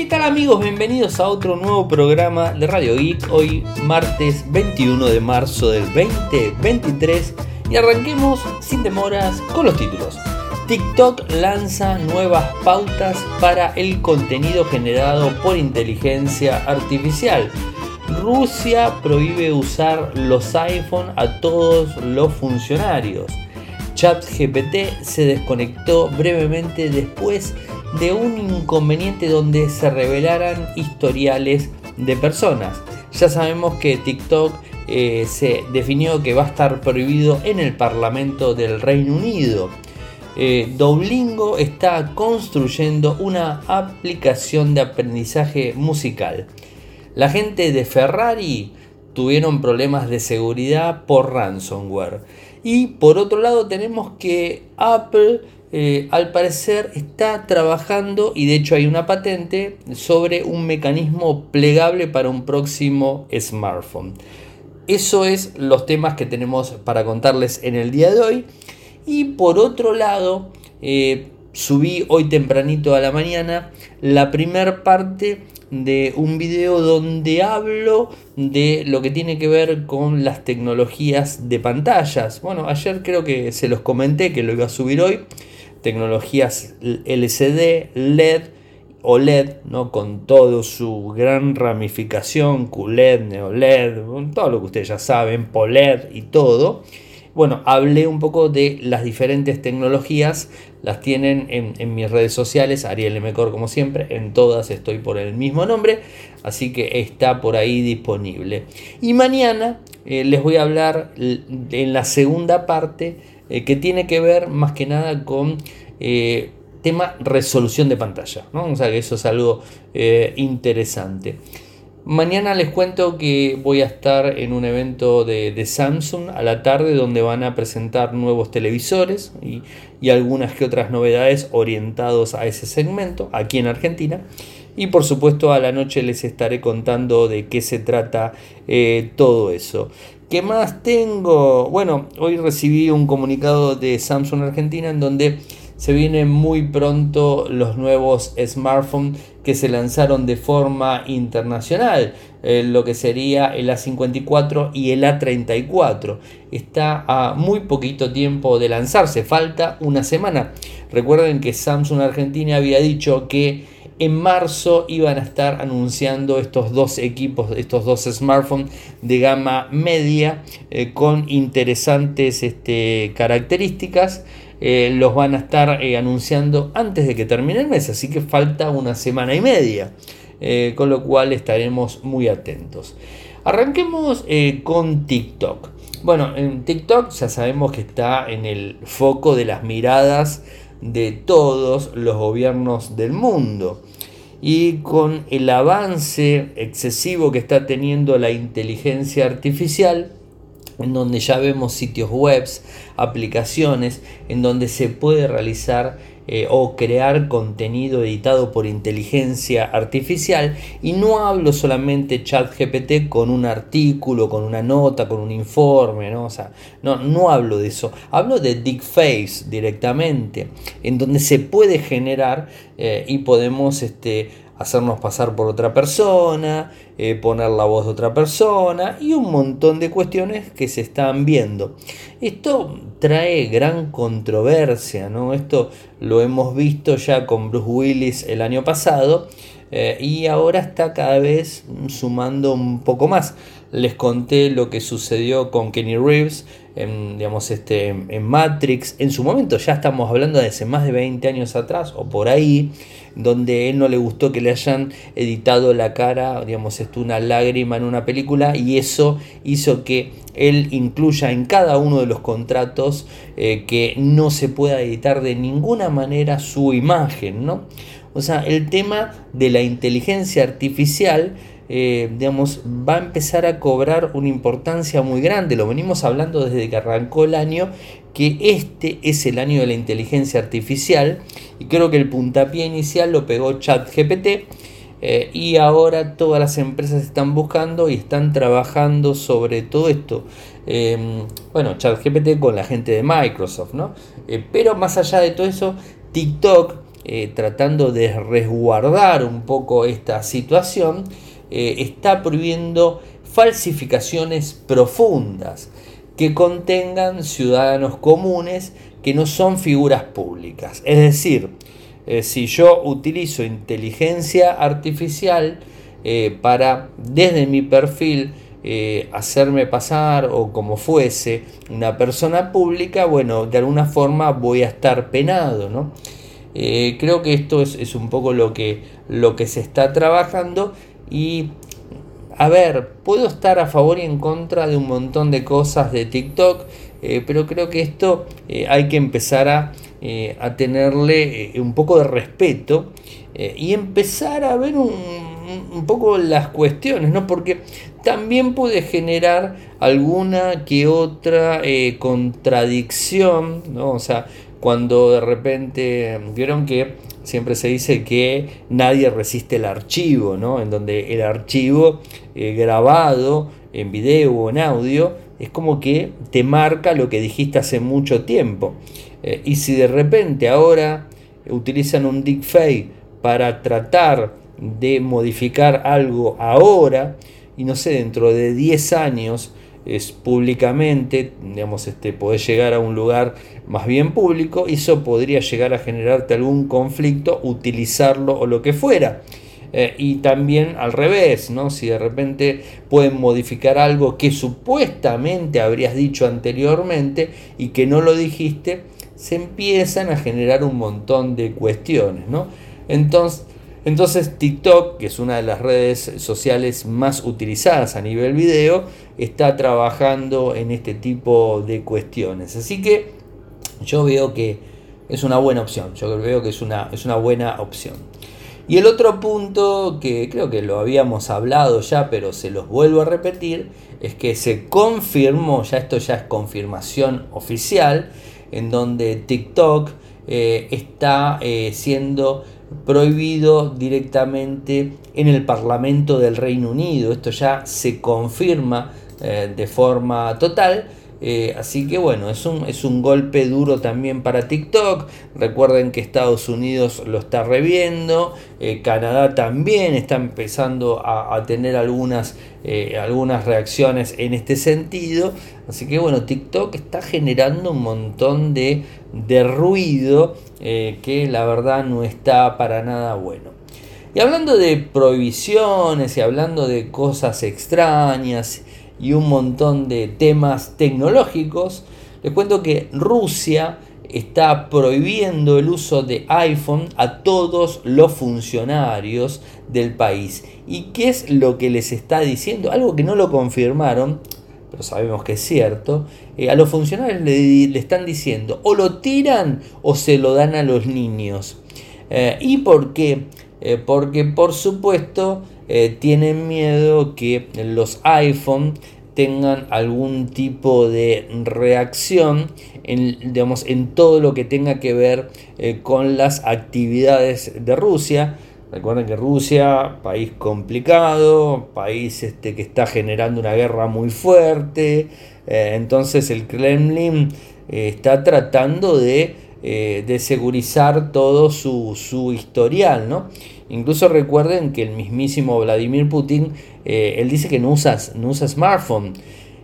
¿Qué tal amigos? Bienvenidos a otro nuevo programa de Radio Geek. Hoy martes 21 de marzo del 2023 y arranquemos sin demoras con los títulos. TikTok lanza nuevas pautas para el contenido generado por inteligencia artificial. Rusia prohíbe usar los iPhone a todos los funcionarios. ChatGPT se desconectó brevemente después de un inconveniente donde se revelaran historiales de personas. Ya sabemos que TikTok eh, se definió que va a estar prohibido en el Parlamento del Reino Unido. Eh, Duolingo está construyendo una aplicación de aprendizaje musical. La gente de Ferrari tuvieron problemas de seguridad por ransomware. Y por otro lado tenemos que Apple eh, al parecer está trabajando, y de hecho hay una patente, sobre un mecanismo plegable para un próximo smartphone. Eso es los temas que tenemos para contarles en el día de hoy. Y por otro lado, eh, subí hoy tempranito a la mañana la primera parte de un video donde hablo de lo que tiene que ver con las tecnologías de pantallas. Bueno, ayer creo que se los comenté que lo iba a subir hoy. Tecnologías LCD, LED, OLED, ¿no? con todo su gran ramificación, QLED, NeoLED, todo lo que ustedes ya saben, POLED y todo. Bueno, hablé un poco de las diferentes tecnologías, las tienen en, mis redes sociales, Ariel Mecor como siempre, en todas estoy por el mismo nombre, así que está por ahí disponible. Y mañana eh, les voy a hablar en la segunda parte eh, que tiene que ver más que nada con eh, tema resolución de pantalla, ¿no? o sea que eso es algo interesante. Mañana les cuento que voy a estar en un evento de, Samsung a la tarde donde van a presentar nuevos televisores y, algunas que otras novedades orientados a ese segmento aquí en Argentina. Y por supuesto a la noche les estaré contando de qué se trata eh, todo eso. ¿Qué más tengo? Bueno, hoy recibí un comunicado de Samsung Argentina en donde se vienen muy pronto los nuevos smartphones que se lanzaron de forma internacional, eh, lo que sería el A54 y el A34. Está a muy poquito tiempo de lanzarse, falta una semana. Recuerden que Samsung Argentina había dicho que en marzo iban a estar anunciando estos dos equipos, estos dos smartphones de gama media eh, con interesantes este, características. Eh, los van a estar eh, anunciando antes de que termine el mes, así que falta una semana y media, eh, con lo cual estaremos muy atentos. Arranquemos con TikTok. Bueno, en TikTok ya sabemos que está en el foco de las miradas de todos los gobiernos del mundo. Y con el avance excesivo que está teniendo la inteligencia artificial, en donde ya vemos sitios web, aplicaciones, en donde se puede realizar eh, o crear contenido editado por inteligencia artificial. Y no hablo solamente chat GPT con un artículo, con una nota, con un informe, ¿no? O sea, no, no hablo de eso. Hablo de Face directamente, en donde se puede generar eh, y podemos este, hacernos pasar por otra persona, eh, poner la voz de otra persona y un montón de cuestiones que se están viendo. Esto trae gran controversia, ¿no? Esto lo hemos visto ya con Bruce Willis el año pasado eh, y ahora está cada vez sumando un poco más. Les conté lo que sucedió con Kenny Reeves en, digamos, este, en Matrix. En su momento ya estamos hablando de hace más de 20 años atrás o por ahí donde él no le gustó que le hayan editado la cara, digamos, esto, una lágrima en una película y eso hizo que él incluya en cada uno de los contratos eh, que no se pueda editar de ninguna manera su imagen, ¿no? O sea, el tema de la inteligencia artificial eh, digamos, va a empezar a cobrar una importancia muy grande. Lo venimos hablando desde que arrancó el año, que este es el año de la inteligencia artificial y creo que el puntapié inicial lo pegó ChatGPT. Eh, y ahora todas las empresas están buscando y están trabajando sobre todo esto. Eh, bueno, ChatGPT con la gente de Microsoft, ¿no? Eh, pero más allá de todo eso, TikTok eh, tratando de resguardar un poco esta situación, está prohibiendo falsificaciones profundas que contengan ciudadanos comunes que no son figuras públicas. Es decir, eh, si yo utilizo inteligencia artificial para desde mi perfil hacerme pasar o como fuese una persona pública, bueno, de alguna forma voy a estar penado, ¿no? Eh, creo que esto es, un poco lo que, lo que se está trabajando y a ver, puedo estar a favor y en contra de un montón de cosas de TikTok, eh, pero creo que esto eh, hay que empezar a, a tenerle un poco de respeto y empezar a ver un, un, poco las cuestiones, ¿no? Porque también puede generar alguna que otra contradicción, ¿no? O sea, cuando de repente vieron que siempre se dice que nadie resiste el archivo, ¿no? En donde el archivo eh, grabado en video o en audio es como que te marca lo que dijiste hace mucho tiempo. Eh, y si de repente ahora utilizan un deepfake para tratar de modificar algo ahora, y no sé, dentro de 10 años es públicamente, digamos, este, podés llegar a un lugar más bien público, eso podría llegar a generarte algún conflicto, utilizarlo o lo que fuera. Eh, y también al revés, ¿no? si de repente pueden modificar algo que supuestamente habrías dicho anteriormente y que no lo dijiste, se empiezan a generar un montón de cuestiones. ¿no? Entonces, entonces TikTok, que es una de las redes sociales más utilizadas a nivel video, está trabajando en este tipo de cuestiones. Así que yo veo que es una buena opción, yo veo que es una, es una buena opción. Y el otro punto que creo que lo habíamos hablado ya, pero se los vuelvo a repetir, es que se confirmó, ya esto ya es confirmación oficial, en donde TikTok eh, está eh, siendo prohibido directamente en el Parlamento del Reino Unido. Esto ya se confirma eh, de forma total. Eh, así que bueno, es un, es un golpe duro también para TikTok. Recuerden que Estados Unidos lo está reviendo. Eh, Canadá también está empezando a, tener algunas, algunas reacciones en este sentido. Así que bueno, TikTok está generando un montón de, de ruido que la verdad no está para nada bueno. Y hablando de prohibiciones y hablando de cosas extrañas y un montón de temas tecnológicos, les cuento que Rusia está prohibiendo el uso de iPhone a todos los funcionarios del país. ¿Y qué es lo que les está diciendo? Algo que no lo confirmaron, pero sabemos que es cierto. Eh, a los funcionarios le, están diciendo o lo tiran o se lo dan a los niños. Eh, ¿Y por qué? Eh, porque por supuesto eh, tienen miedo que los iPhone tengan algún tipo de reacción en, digamos, en todo lo que tenga que ver eh, con las actividades de Rusia. Recuerden que Rusia, país complicado, país este, que está generando una guerra muy fuerte, eh, entonces el Kremlin está tratando de, de segurizar todo su, su historial, ¿no? Incluso recuerden que el mismísimo Vladimir Putin, eh, él dice que no usa, no usa smartphone.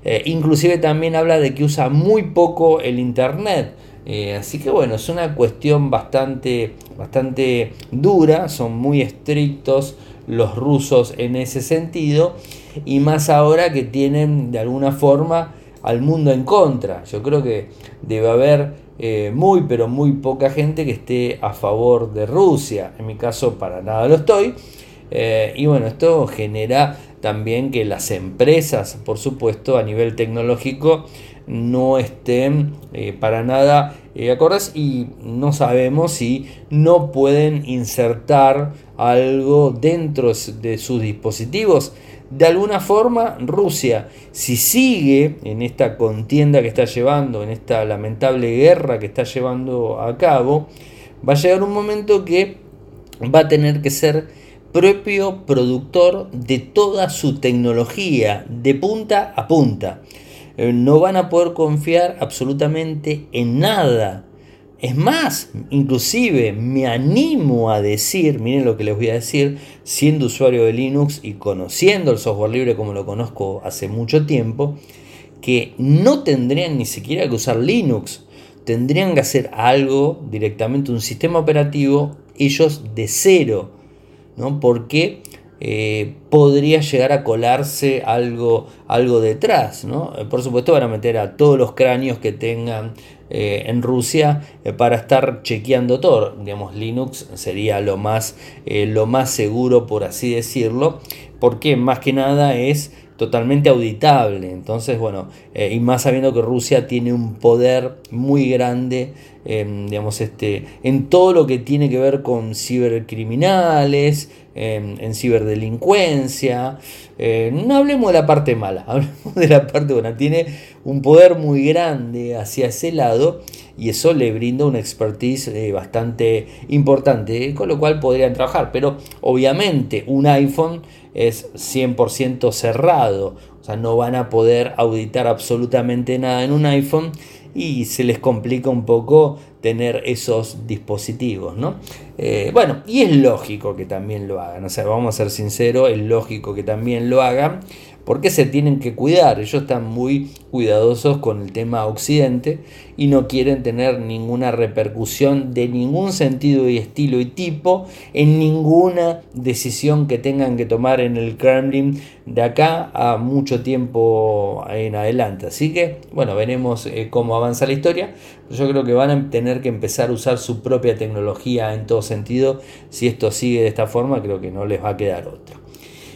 Eh, inclusive también habla de que usa muy poco el Internet. Eh, así que bueno, es una cuestión bastante, bastante dura, son muy estrictos los rusos en ese sentido. Y más ahora que tienen de alguna forma al mundo en contra. Yo creo que debe haber eh, muy pero muy poca gente que esté a favor de Rusia. En mi caso para nada lo estoy. Eh, y bueno, esto genera también que las empresas, por supuesto, a nivel tecnológico, no estén eh, para nada acordes y no sabemos si no pueden insertar algo dentro de sus dispositivos de alguna forma Rusia, si sigue en esta contienda que está llevando, en esta lamentable guerra que está llevando a cabo, va a llegar un momento que va a tener que ser propio productor de toda su tecnología, de punta a punta. No van a poder confiar absolutamente en nada, Es más, inclusive me animo a decir, miren lo que les voy a decir, siendo usuario de Linux y conociendo el software libre como lo conozco hace mucho tiempo, que no tendrían ni siquiera que usar Linux, tendrían que hacer algo directamente, un sistema operativo, ellos de cero, ¿no? Porque eh, podría llegar a colarse algo, algo detrás. ¿no? Eh, por supuesto van a meter a todos los cráneos que tengan eh, en Rusia para estar chequeando todo. Digamos, Linux sería lo más, lo más seguro, por así decirlo, porque más que nada es totalmente auditable. Entonces, bueno, y más sabiendo que Rusia tiene un poder muy grande, digamos, este, en todo lo que tiene que ver con cibercriminales, en, ciberdelincuencia. Eh, no hablemos de la parte mala, hablemos de la parte buena. Tiene un poder muy grande hacia ese lado y eso le brinda una expertise eh, bastante importante, con lo cual podrían trabajar. Pero obviamente un iPhone es 100% cerrado, o sea, no van a poder auditar absolutamente nada en un iPhone y se les complica un poco tener esos dispositivos, ¿no? Eh, bueno, y es lógico que también lo hagan, o sea, vamos a ser sinceros, es lógico que también lo hagan, porque se tienen que cuidar. Ellos están muy cuidadosos con el tema Occidente y no quieren tener ninguna repercusión de ningún sentido y estilo y tipo en ninguna decisión que tengan que tomar en el Kremlin de acá a mucho tiempo en adelante. Así que, bueno, veremos eh, cómo avanza la historia. Yo creo que van a tener que empezar a usar su propia tecnología en todo sentido. Si esto sigue de esta forma, creo que no les va a quedar otra.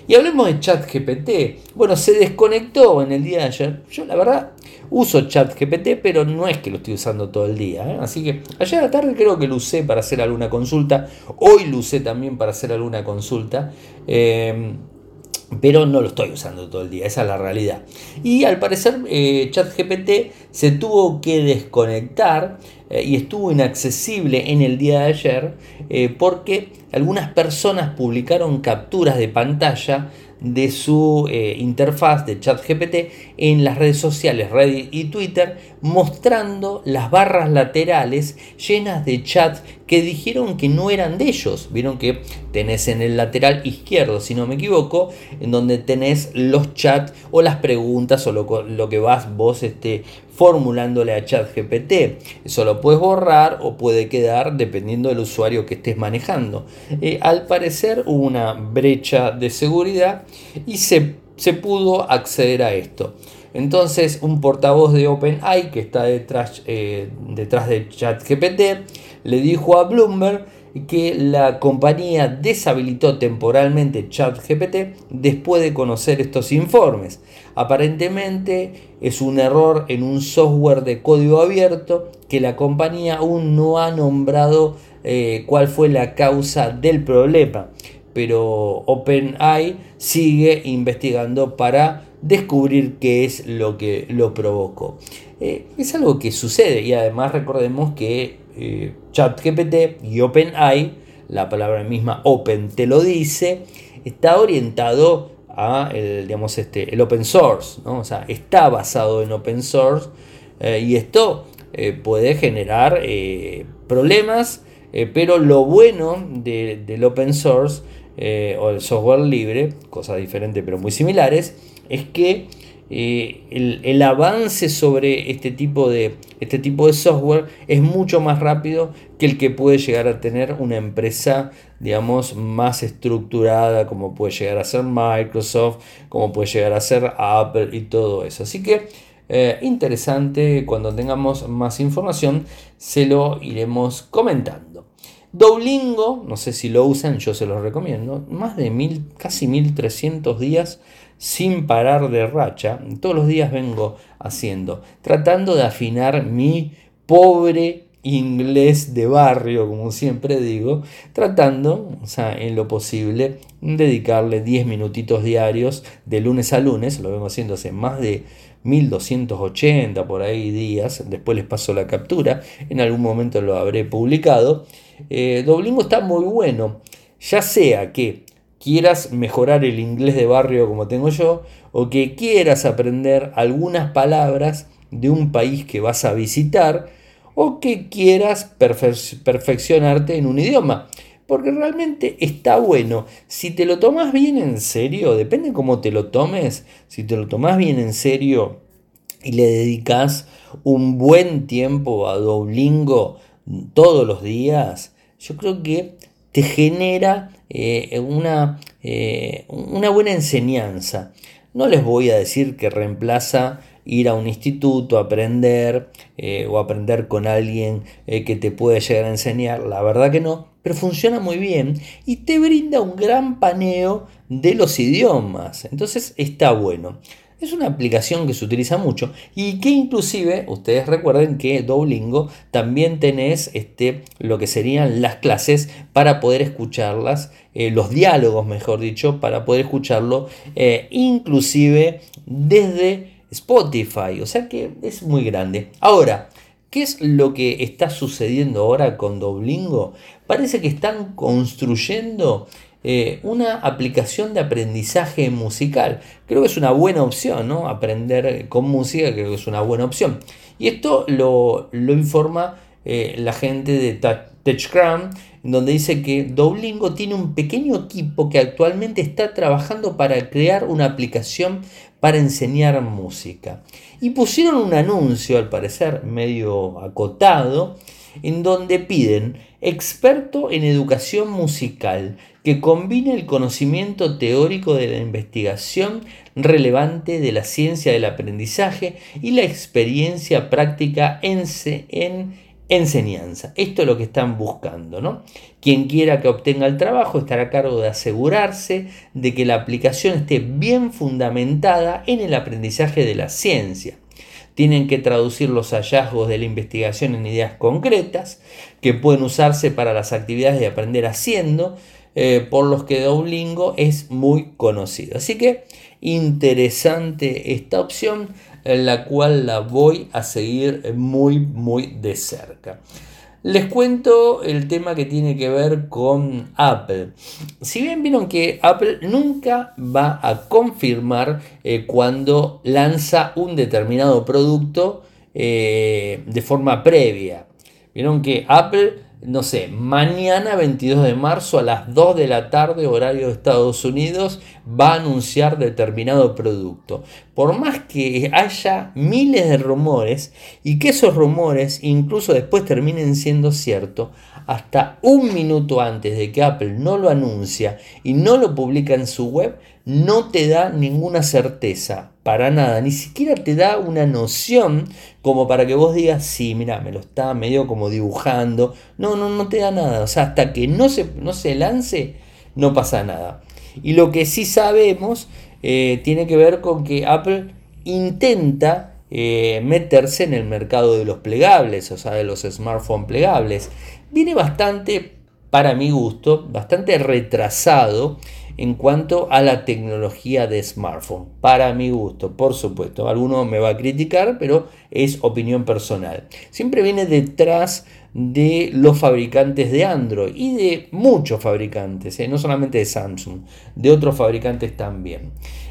Y hablemos de ChatGPT. Bueno, se desconectó en el día de ayer. Yo la verdad uso ChatGPT, pero no es que lo estoy usando todo el día. ¿eh? Así que ayer a la tarde creo que lo usé para hacer alguna consulta. Hoy lo usé también para hacer alguna consulta. Eh, pero no lo estoy usando todo el día, esa es la realidad. Y al parecer eh, ChatGPT se tuvo que desconectar eh, y estuvo inaccesible en el día de ayer eh, porque algunas personas publicaron capturas de pantalla de su interfaz de ChatGPT en las redes sociales Reddit y Twitter, mostrando las barras laterales llenas de chat que dijeron que no eran de ellos. Vieron que tenés en el lateral izquierdo, si no me equivoco, en donde tenés los chats o las preguntas o lo, lo que vas vos este, formulándole a ChatGPT. Eso lo puedes borrar o puede quedar dependiendo del usuario que estés manejando. Eh, al parecer hubo una brecha de seguridad y se, se pudo acceder a esto. Entonces un portavoz de OpenAI que está detrás, eh, detrás de ChatGPT le dijo a Bloomberg que la compañía deshabilitó temporalmente ChatGPT después de conocer estos informes. Aparentemente es un error en un software de código abierto que la compañía aún no ha nombrado eh, cuál fue la causa del problema. Pero OpenAI sigue investigando para descubrir qué es lo que lo provocó. Eh, es algo que sucede y además recordemos que eh, ChatGPT y OpenAI, la palabra misma Open te lo dice, está orientado a el, digamos, este, el open source, ¿no? o sea, está basado en open source eh, y esto eh, puede generar problemas, pero lo bueno del open source o el software libre, cosas diferentes pero muy similares, es que eh, el, avance sobre este tipo, de, este tipo de software es mucho más rápido que el que puede llegar a tener una empresa, digamos, más estructurada, como puede llegar a ser Microsoft, como puede llegar a ser Apple y todo eso. Así que eh, interesante, cuando tengamos más información, se lo iremos comentando. Duolingo, no sé si lo usan, yo se los recomiendo, más de mil, casi 1300 días sin parar de racha, todos los días vengo haciendo, tratando de afinar mi pobre inglés de barrio, como siempre digo, tratando, o sea, en lo posible, dedicarle 10 minutitos diarios de lunes a lunes, lo vengo haciendo hace más de 1280 por ahí días, después les paso la captura, en algún momento lo habré publicado. Eh, está muy bueno, ya sea que quieras mejorar el inglés de barrio como tengo yo, o que quieras aprender algunas palabras de un país que vas a visitar, o que quieras perfeccionarte en un idioma. Porque realmente está bueno. Si te lo tomas bien en serio, depende cómo te lo tomes, si te lo tomas bien en serio y le dedicas un buen tiempo a Duolingo todos los días, yo creo que te genera eh, una, eh, una buena enseñanza. No les voy a decir que reemplaza ir a un instituto, aprender eh, o aprender con alguien que te puede llegar a enseñar, la verdad que no, pero funciona muy bien y te brinda un gran paneo de los idiomas, entonces está bueno. Es una aplicación que se utiliza mucho y que inclusive ustedes recuerden que Duolingo también tenés este, lo que serían las clases para poder escucharlas, eh, los diálogos mejor dicho, para poder escucharlo eh, inclusive desde Spotify. O sea que es muy grande. Ahora, ¿Qué es lo que está sucediendo ahora con Duolingo? Parece que están construyendo eh, una aplicación de aprendizaje musical. Creo que es una buena opción, ¿no? Aprender con música creo que es una buena opción. Y esto lo, informa eh, la gente de TechCram, donde dice que Duolingo tiene un pequeño equipo que actualmente está trabajando para crear una aplicación para enseñar música. Y pusieron un anuncio, al parecer medio acotado, en donde piden experto en educación musical que combine el conocimiento teórico de la investigación relevante de la ciencia del aprendizaje y la experiencia práctica en, enseñanza. Esto es lo que están buscando, ¿no? Quien quiera que obtenga el trabajo estará a cargo de asegurarse de que la aplicación esté bien fundamentada en el aprendizaje de la ciencia tienen que traducir los hallazgos de la investigación en ideas concretas que pueden usarse para las actividades de aprender haciendo, eh, por los que Duolingo es muy conocido. Así que interesante esta opción, la cual la voy a seguir muy, muy de cerca. Les cuento el tema que tiene que ver con Apple. Si bien vieron que Apple nunca va a confirmar eh, cuando lanza un determinado producto eh, de forma previa. Vieron que Apple no sé, mañana 22 de marzo a las 2 de la tarde, horario de Estados Unidos, va a anunciar determinado producto. Por más que haya miles de rumores y que esos rumores incluso después terminen siendo ciertos, hasta un minuto antes de que Apple no lo anuncia y no lo publica en su web, no te da ninguna certeza, para nada, ni siquiera te da una noción como para que vos digas, sí, mira, me lo está medio como dibujando. No, no, no te da nada. O sea, hasta que no se, no se lance, no pasa nada. Y lo que sí sabemos eh, tiene que ver con que Apple intenta eh, meterse en el mercado de los plegables, o sea, de los smartphones plegables. Viene bastante, para mi gusto, bastante retrasado en cuanto a la tecnología de smartphone. Para mi gusto, por supuesto. Alguno me va a criticar, pero es opinión personal. Siempre viene detrás de los fabricantes de Android y de muchos fabricantes, ¿eh? no solamente de Samsung, de otros fabricantes también.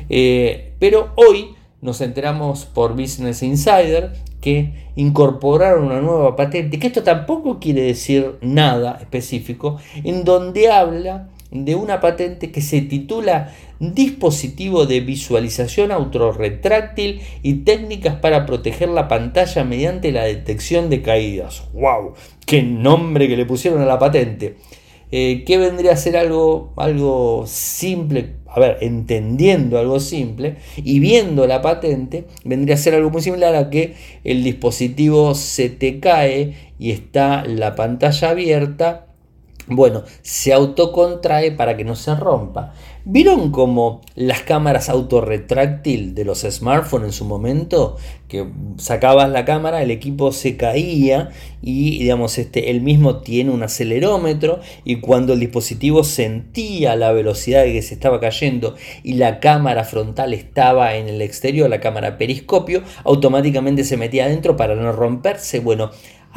Eh, pero hoy nos enteramos por Business Insider que incorporaron una nueva patente, que esto tampoco quiere decir nada específico, en donde habla de una patente que se titula Dispositivo de visualización autorretráctil y técnicas para proteger la pantalla mediante la detección de caídas. ¡Wow! ¡Qué nombre que le pusieron a la patente! Eh, ¿Qué vendría a ser algo, algo simple? A ver, entendiendo algo simple y viendo la patente, vendría a ser algo muy similar a que el dispositivo se te cae y está la pantalla abierta bueno, se autocontrae para que no se rompa. ¿Vieron como las cámaras autorretráctil de los smartphones en su momento? Que sacabas la cámara, el equipo se caía y digamos, este, el mismo tiene un acelerómetro y cuando el dispositivo sentía la velocidad de que se estaba cayendo y la cámara frontal estaba en el exterior, la cámara periscopio, automáticamente se metía adentro para no romperse. Bueno,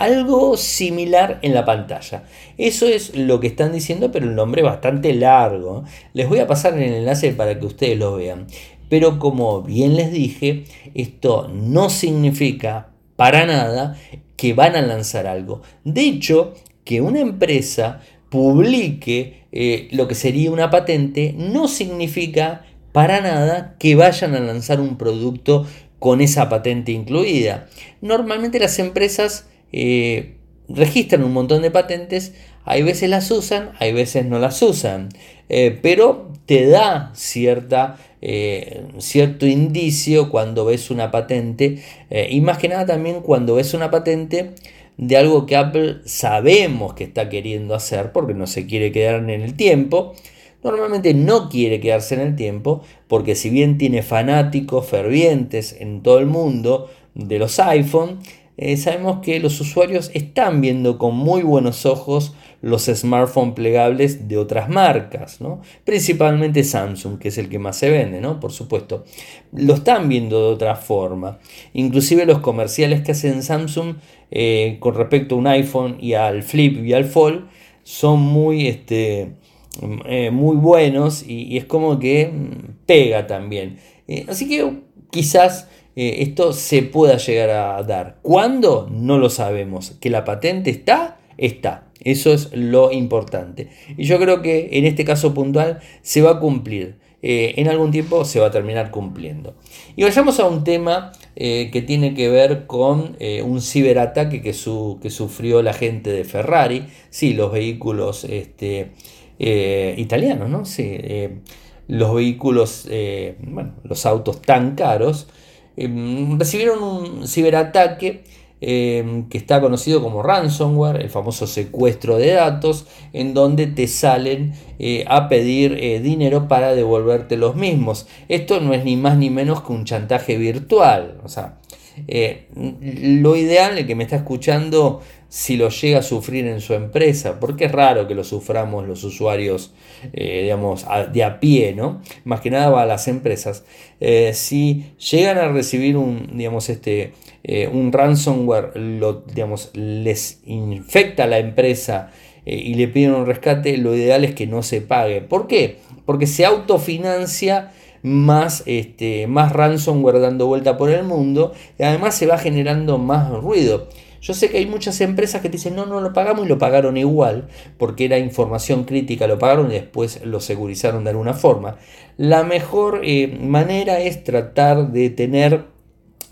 algo similar en la pantalla. Eso es lo que están diciendo, pero el nombre bastante largo. Les voy a pasar el enlace para que ustedes lo vean. Pero como bien les dije, esto no significa para nada que van a lanzar algo. De hecho, que una empresa publique eh, lo que sería una patente no significa para nada que vayan a lanzar un producto con esa patente incluida. Normalmente las empresas eh, registran un montón de patentes, hay veces las usan, hay veces no las usan, eh, pero te da cierta, eh, cierto indicio cuando ves una patente y más que nada también cuando ves una patente de algo que Apple sabemos que está queriendo hacer porque no se quiere quedar en el tiempo. Normalmente no quiere quedarse en el tiempo porque si bien tiene fanáticos fervientes en todo el mundo de los iPhone, eh, sabemos que los usuarios están viendo con muy buenos ojos los smartphones plegables de otras marcas, ¿no? principalmente Samsung, que es el que más se vende, ¿no? por supuesto. Lo están viendo de otra forma. Inclusive los comerciales que hacen Samsung eh, con respecto a un iPhone y al Flip y al Fold son muy... Este, eh, muy buenos y, es como que mm, pega también. Así que quizás eh, esto se pueda llegar a dar. ¿Cuándo? No lo sabemos. Que la patente está, está. Eso es lo importante. Y yo creo que en este caso puntual se va a cumplir. en algún tiempo se va a terminar cumpliendo. Y vayamos a un tema que tiene que ver con un ciberataque que, que, sufrió la gente de Ferrari. Sí, los vehículos este, eh, italianos, ¿no? Sí, eh, los vehículos, eh, bueno, los autos tan caros, recibieron un ciberataque que está conocido como ransomware, el famoso secuestro de datos, en donde te salen a pedir dinero para devolverte los mismos. Esto no es ni más ni menos que un chantaje virtual. O sea, lo ideal, el que me está escuchando, si lo llega a sufrir en su empresa, porque es raro que lo suframos los usuarios, eh, digamos, de a pie, ¿no? Más que nada va a las empresas. Eh, si llegan a recibir un, digamos, este, eh, un ransomware, lo, digamos, les infecta la empresa y le piden un rescate, lo ideal es que no se pague. ¿Por qué? Porque se autofinancia más, este, más ransomware dando vuelta por el mundo y además se va generando más ruido. Yo sé que hay muchas empresas que te dicen, no, no lo pagamos y lo pagaron igual, porque era información crítica, lo pagaron y después lo segurizaron de alguna forma. La mejor eh, manera es tratar de tener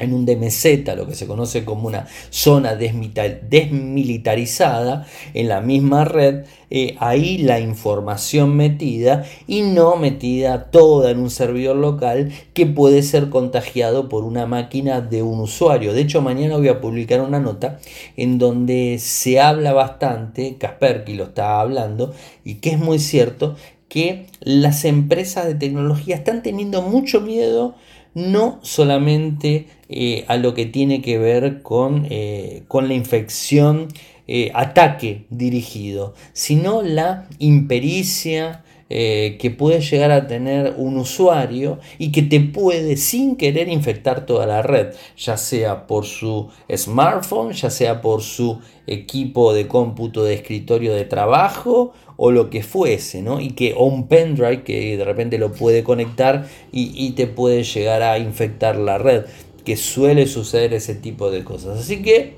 en un DMZ, lo que se conoce como una zona desmilitarizada en la misma red, eh, ahí la información metida y no metida toda en un servidor local que puede ser contagiado por una máquina de un usuario. De hecho, mañana voy a publicar una nota en donde se habla bastante, Kasperky lo está hablando, y que es muy cierto que las empresas de tecnología están teniendo mucho miedo no solamente eh, a lo que tiene que ver con, eh, con la infección, eh, ataque dirigido, sino la impericia, que puede llegar a tener un usuario y que te puede sin querer infectar toda la red, ya sea por su smartphone, ya sea por su equipo de cómputo de escritorio de trabajo o lo que fuese, ¿no? Y que un pendrive que de repente lo puede conectar y, te puede llegar a infectar la red, suele suceder ese tipo de cosas. Así que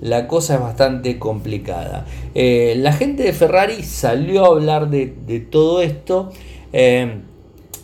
la cosa es bastante complicada. Eh, la gente de Ferrari salió a hablar de, todo esto eh,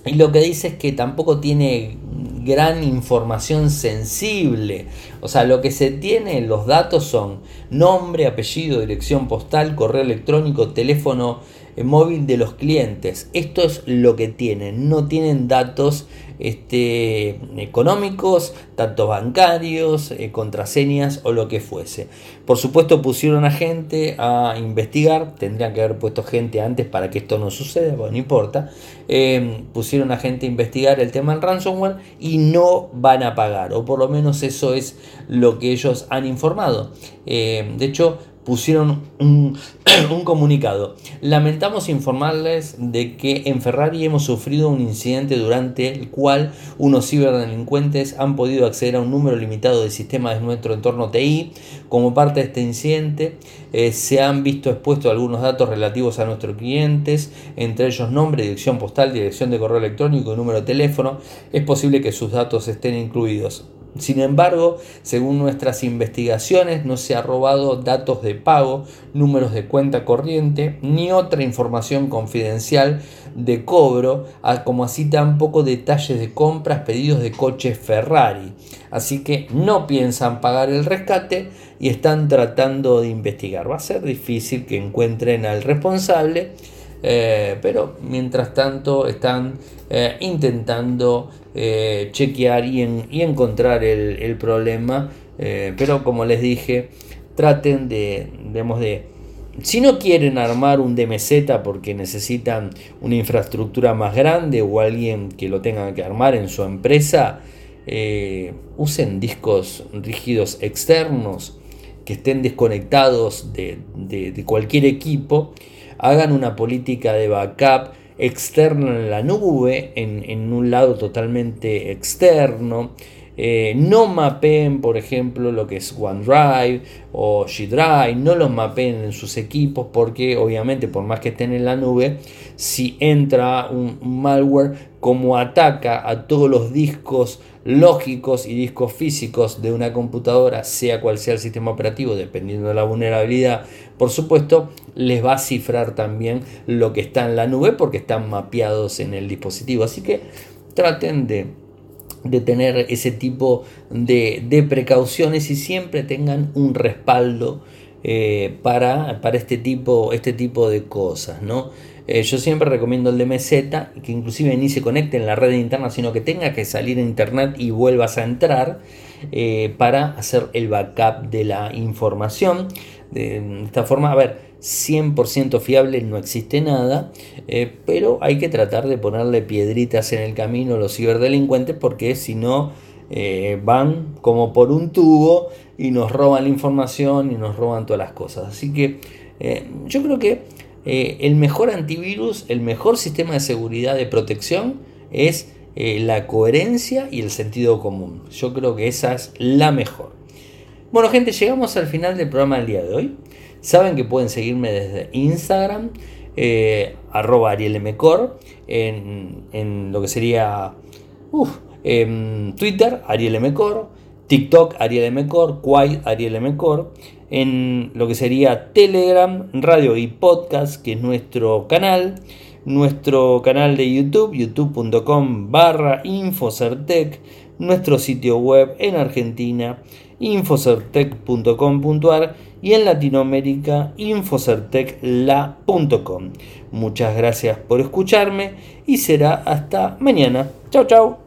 y lo que dice es que tampoco tiene gran información sensible. O sea, lo que se tiene, los datos son nombre, apellido, dirección postal, correo electrónico, teléfono eh, móvil de los clientes. Esto es lo que tienen. No tienen datos este, económicos, datos bancarios, eh, contraseñas o lo que fuese. Por supuesto pusieron a gente a investigar, tendrían que haber puesto gente antes para que esto no suceda, no importa. Em, pusieron a gente a investigar el tema del ransomware y no van a pagar, o por lo menos eso es lo que ellos han informado. Em, de hecho, pusieron un, comunicado. Lamentamos informarles de que en Ferrari hemos sufrido un incidente durante el cual unos ciberdelincuentes han podido acceder a un número limitado de sistemas de nuestro entorno TI. Como parte de este incidente eh, se han visto expuestos algunos datos relativos a nuestros clientes, entre ellos nombre, dirección postal, dirección de correo electrónico y número de teléfono. Es posible que sus datos estén incluidos Sin embargo, según nuestras investigaciones, no se ha robado datos de pago, números de cuenta corriente, ni otra información confidencial de cobro, como así tampoco detalles de compras, pedidos de coches Ferrari. Así que no piensan pagar el rescate y están tratando de investigar. Va a ser difícil que encuentren al responsable eh, pero mientras tanto están eh, intentando eh, chequear y, encontrar el, problema. pero como les dije, traten de, de, si no quieren armar un DMZ porque necesitan una infraestructura más grande o alguien que lo tenga que armar en su empresa, usen discos rígidos externos que estén desconectados de, de cualquier equipo hagan una política de backup externa en la nube, en, un lado totalmente externo. Eh, no mapeen, por ejemplo, lo que es OneDrive o G-Drive, no los mapeen en sus equipos porque obviamente por más que estén en la nube, si entra un malware como ataca a todos los discos lógicos y discos físicos de una computadora, sea cual sea el sistema operativo, dependiendo de la vulnerabilidad, por supuesto, les va a cifrar también lo que está en la nube porque están mapeados en el dispositivo. Así que traten de, tener ese tipo de, precauciones y siempre tengan un respaldo eh, para, para este, tipo, este tipo de cosas, ¿no? Eh, yo siempre recomiendo el DMZ, que inclusive ni se conecte en la red interna, sino que tenga que salir a internet y vuelvas a entrar eh, para hacer el backup de la información. De esta forma, a ver, 100% fiable no existe nada, eh, pero hay que tratar de ponerle piedritas en el camino a los ciberdelincuentes porque si no van como por un tubo y nos roban la información y nos roban todas las cosas. Así que yo creo que eh, el mejor antivirus, el mejor sistema de seguridad de protección es eh, la coherencia y el sentido común. Yo creo que esa es la mejor. Bueno gente, llegamos al final del programa del día de hoy. Saben que pueden seguirme desde Instagram, eh, arroba arielmcor, en, en, lo que sería en Twitter, arielmcor, TikTok, arielmcor, Quai, arielmcor en lo que sería Telegram, radio y podcast, que es nuestro canal, nuestro canal de YouTube, youtube.com barra Infocertec, nuestro sitio web en Argentina, infocertec.com.ar y en Latinoamérica, infocertecla.com. Muchas gracias por escucharme y será hasta mañana. Chao, chao.